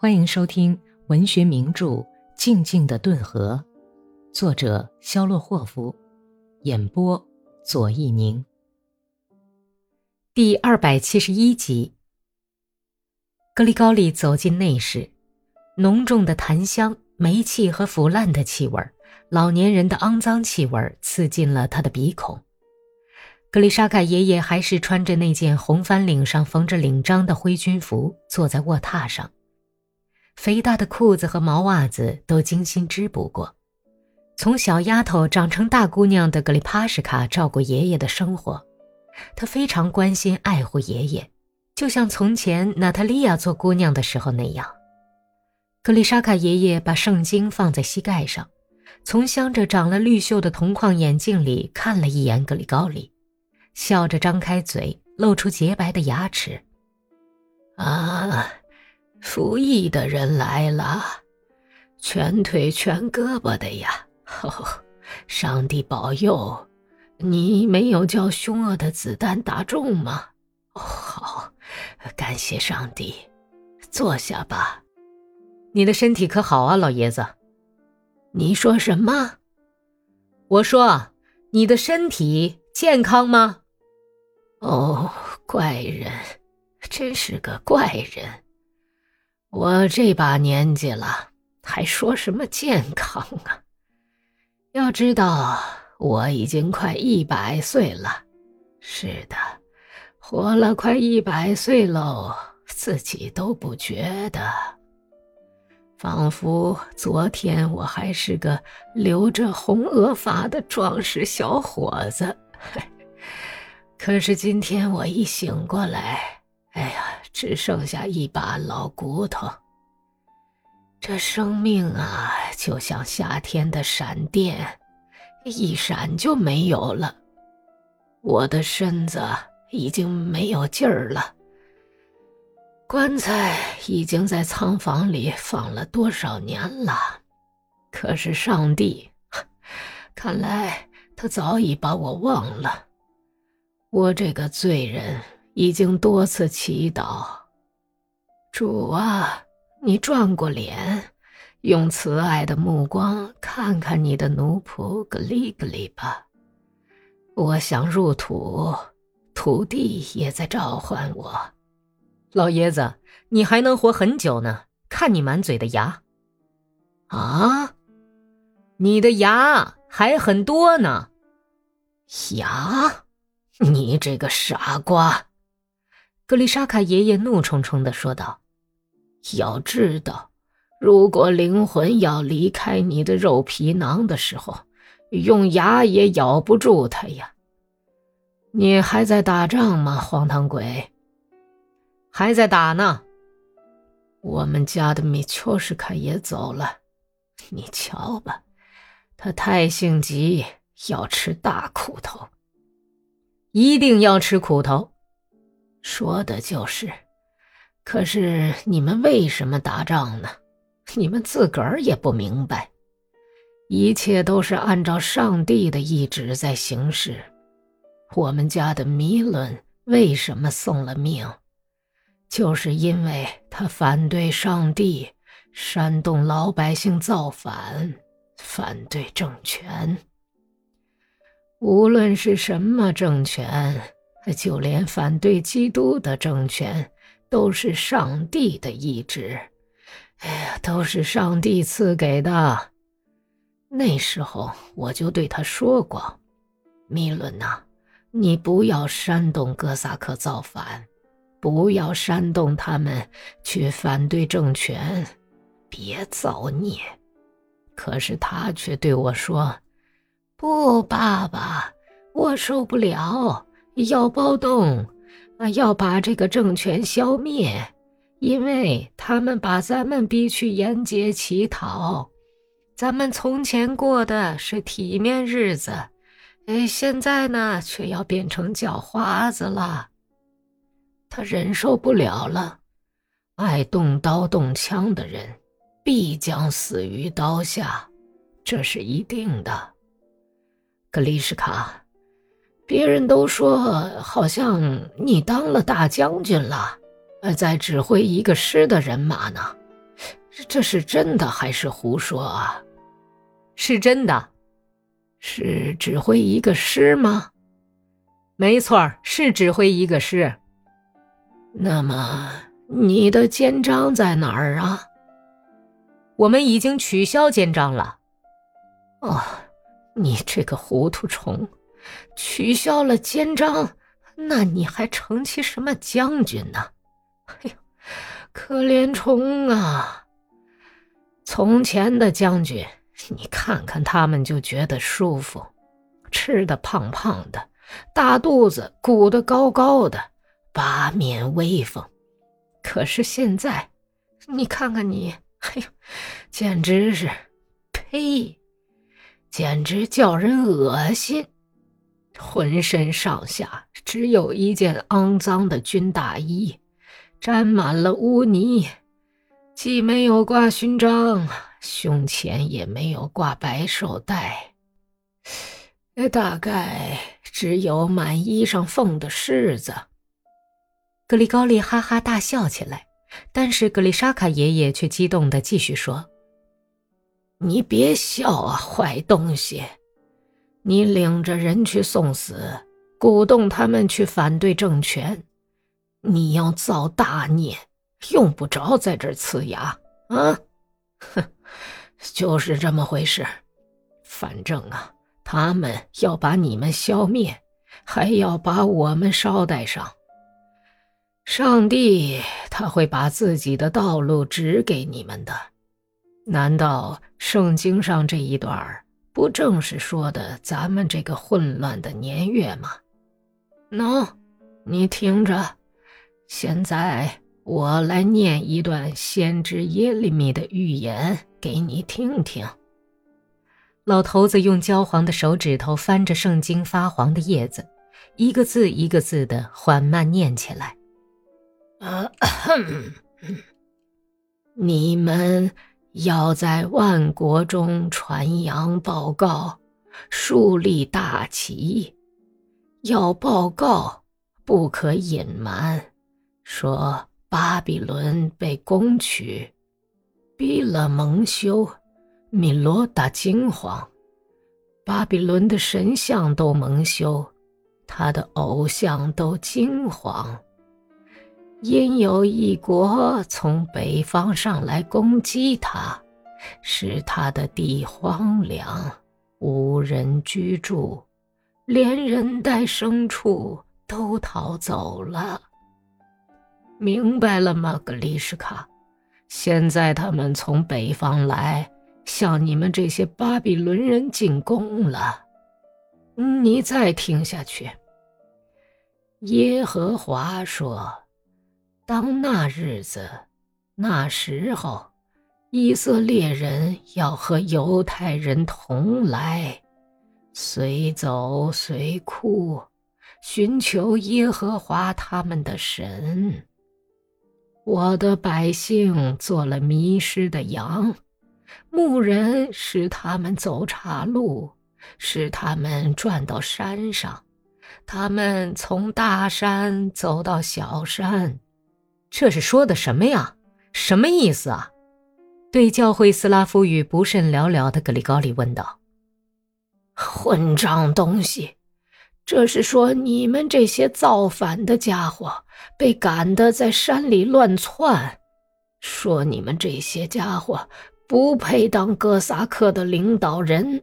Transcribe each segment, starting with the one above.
欢迎收听文学名著《静静的顿河》，作者肖洛霍夫，演播左一宁。第二百七十一集。格里高利走进内室，浓重的檀香、煤气和腐烂的气味，老年人的肮脏气味刺进了他的鼻孔。格里沙卡爷爷还是穿着那件红翻领上缝着领章的灰军服，坐在卧榻上。肥大的裤子和毛袜子都精心织补过。从小丫头长成大姑娘的格里帕什卡照顾爷爷的生活，她非常关心爱护爷爷，就像从前娜塔莉亚做姑娘的时候那样。格里沙卡爷爷把圣经放在膝盖上，从镶着长了绿锈的铜框眼镜里看了一眼格里高里，笑着张开嘴，露出洁白的牙齿。啊。服役的人来了，全腿全胳膊的呀！哦，上帝保佑，你没有叫凶恶的子弹打中吗？哦，好，感谢上帝。坐下吧。你的身体可好啊，老爷子？你说什么？我说你的身体健康吗？哦，怪人，真是个怪人。我这把年纪了，还说什么健康啊？要知道，我已经快一百岁了。是的，活了快一百岁喽，自己都不觉得，仿佛昨天我还是个留着红额发的壮实小伙子。可是今天我一醒过来。哎呀，只剩下一把老骨头。这生命啊，就像夏天的闪电，一闪就没有了。我的身子已经没有劲儿了。棺材已经在仓房里放了多少年了？可是上帝，看来他早已把我忘了。我这个罪人。已经多次祈祷，主啊，你转过脸，用慈爱的目光看看你的奴仆格里格里吧。我想入土，土地也在召唤我。老爷子，你还能活很久呢，看你满嘴的牙。啊，你的牙还很多呢。牙，你这个傻瓜！格丽莎卡爷爷怒冲冲地说道：“要知道，如果灵魂要离开你的肉皮囊的时候，用牙也咬不住它呀。你还在打仗吗，荒唐鬼？还在打呢。我们家的米丘什卡也走了，你瞧吧，他太性急，要吃大苦头，一定要吃苦头。”说的就是，可是你们为什么打仗呢？你们自个儿也不明白，一切都是按照上帝的意志在行事。我们家的弥伦为什么送了命？就是因为他反对上帝，煽动老百姓造反，反对政权。无论是什么政权。就连反对基督的政权，都是上帝的意志。哎呀，都是上帝赐给的。那时候我就对他说过：“米伦呐，你不要煽动哥萨克造反，不要煽动他们去反对政权，别造孽。”可是他却对我说：“不，爸爸，我受不了。”要暴动，啊，要把这个政权消灭，因为他们把咱们逼去沿街乞讨。咱们从前过的是体面日子，哎，现在呢，却要变成叫花子了。他忍受不了了，爱动刀动枪的人，必将死于刀下，这是一定的。格丽什卡。别人都说，好像你当了大将军了，呃，在指挥一个师的人马呢。这是真的还是胡说啊？是真的。是指挥一个师吗？没错，是指挥一个师。那么你的肩章在哪儿啊？我们已经取消肩章了。哦，你这个糊涂虫，取消了肩章，那你还成其什么将军呢？哎呦，可怜虫啊！从前的将军。你看看他们就觉得舒服，吃的胖胖的，大肚子鼓得高高的，八面威风。可是现在，你看看你，哎呦，简直是，呸，简直叫人恶心。浑身上下只有一件肮脏的军大衣，沾满了污泥，既没有挂勋章。胸前也没有挂白手带，大概只有满衣裳缝的虱子。格里高利哈哈大笑起来，但是格里沙卡爷爷却激动的继续说：“你别笑啊，坏东西！你领着人去送死，鼓动他们去反对政权，你要造大孽，用不着在这儿呲牙啊！哼！”就是这么回事，反正啊，他们要把你们消灭，还要把我们捎带上。上帝他会把自己的道路指给你们的。难道圣经上这一段不正是说的咱们这个混乱的年月吗？喏，你听着，现在我来念一段先知耶利米的预言。给你听听。老头子用焦黄的手指头翻着圣经发黄的叶子，一个字一个字的缓慢念起来：“啊，你们要在万国中传扬报告，树立大旗，要报告，不可隐瞒，说巴比伦被攻取。”比勒蒙羞，米罗达惊慌，巴比伦的神像都蒙羞，他的偶像都惊慌。因有一国从北方上来攻击他，使他的地荒凉，无人居住，连人带牲畜都逃走了。明白了吗，格丽什卡？现在他们从北方来，向你们这些巴比伦人进攻了。你再听下去。耶和华说：“当那日子、那时候，以色列人要和犹太人同来，随走随哭，寻求耶和华他们的神。”我的百姓做了迷失的羊，牧人使他们走岔路，使他们转到山上，他们从大山走到小山，这是说的什么呀？什么意思啊？对教会斯拉夫语不甚了了的格里高利问道：“混账东西！”这是说你们这些造反的家伙被赶得在山里乱窜，说你们这些家伙不配当哥萨克的领导人，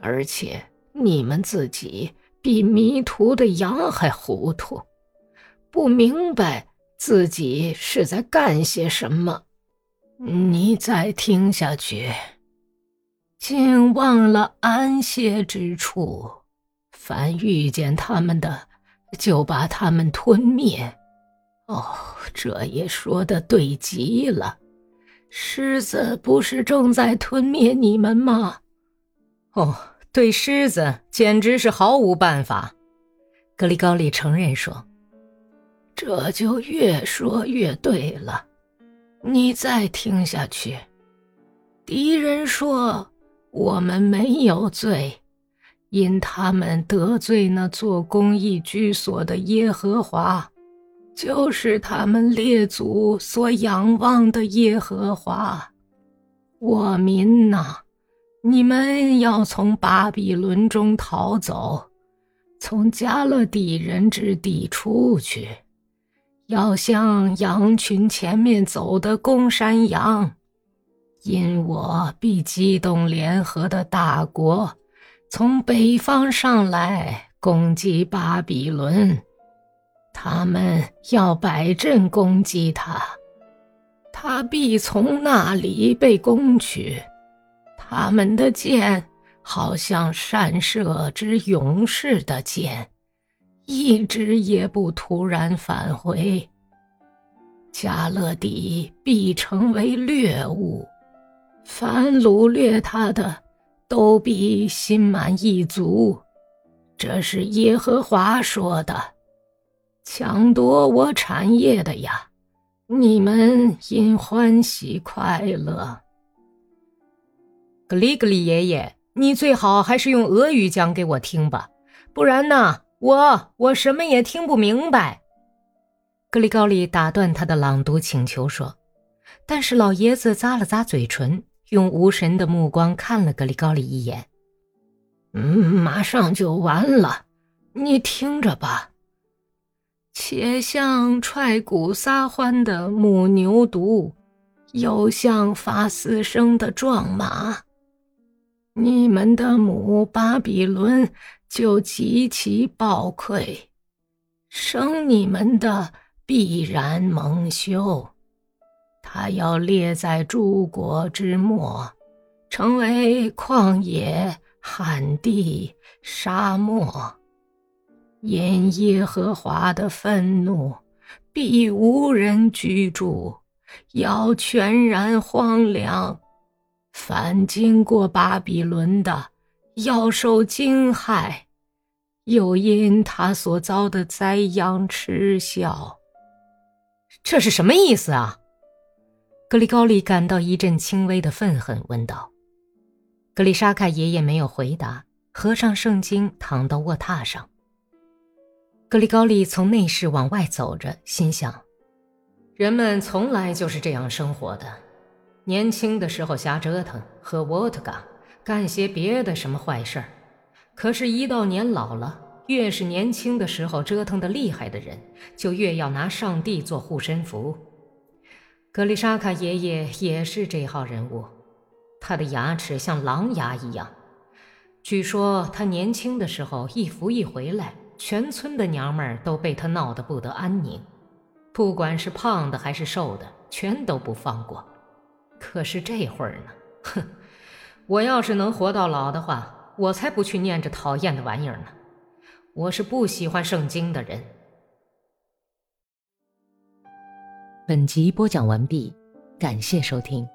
而且你们自己比迷途的羊还糊涂，不明白自己是在干些什么。你再听下去，竟忘了安歇之处。凡遇见他们的，就把他们吞灭。哦，这也说的对极了。狮子不是正在吞灭你们吗？哦，对狮子简直是毫无办法。格里高利承认说：“这就越说越对了。你再听下去。敌人说我们没有罪。”因他们得罪那做公益居所的耶和华，就是他们列祖所仰望的耶和华。我民呐，你们要从巴比伦中逃走，从加勒底人之地出去，要像羊群前面走的公山羊，因我必激动联合的大国，从北方上来攻击巴比伦，他们要摆阵攻击他。他必从那里被攻取，他们的箭好像善射之勇士的箭，一直也不突然返回。加勒底必成为掠物，凡掳掠他的，都必心满意足。这是耶和华说的，抢夺我产业的呀！你们应欢喜快乐。格里格里爷爷，你最好还是用俄语讲给我听吧，不然呢，我我什么也听不明白。格里高利打断他的朗读请求说，但是老爷子咂了咂嘴唇，用无神的目光看了格里高利一眼。嗯，马上就完了，你听着吧。且像踹鼓撒欢的母牛犊，又像发嘶声的壮马。你们的母巴比伦就极其暴溃，生你们的必然蒙羞。他要列在诸国之末，成为旷野、旱地、沙漠。因耶和华的愤怒，必无人居住，要全然荒凉。凡经过巴比伦的，要受惊骇，又因他所遭的灾殃耻笑。这是什么意思啊？格里高利感到一阵轻微的愤恨，问道。格里沙卡爷爷没有回答，合上圣经，躺到卧榻上。格里高利从内室往外走着，心想：人们从来就是这样生活的。年轻的时候瞎折腾，喝沃特嘎，干些别的什么坏事儿。可是，一到年老了，越是年轻的时候折腾的厉害的人，就越要拿上帝做护身符。格里沙卡爷爷也是这号人物，他的牙齿像狼牙一样。据说他年轻的时候一服役回来。全村的娘们儿都被他闹得不得安宁，不管是胖的还是瘦的，全都不放过。可是这会儿呢，哼，我要是能活到老的话，我才不去念这讨厌的玩意儿呢。我是不喜欢圣经的人。本集播讲完毕，感谢收听。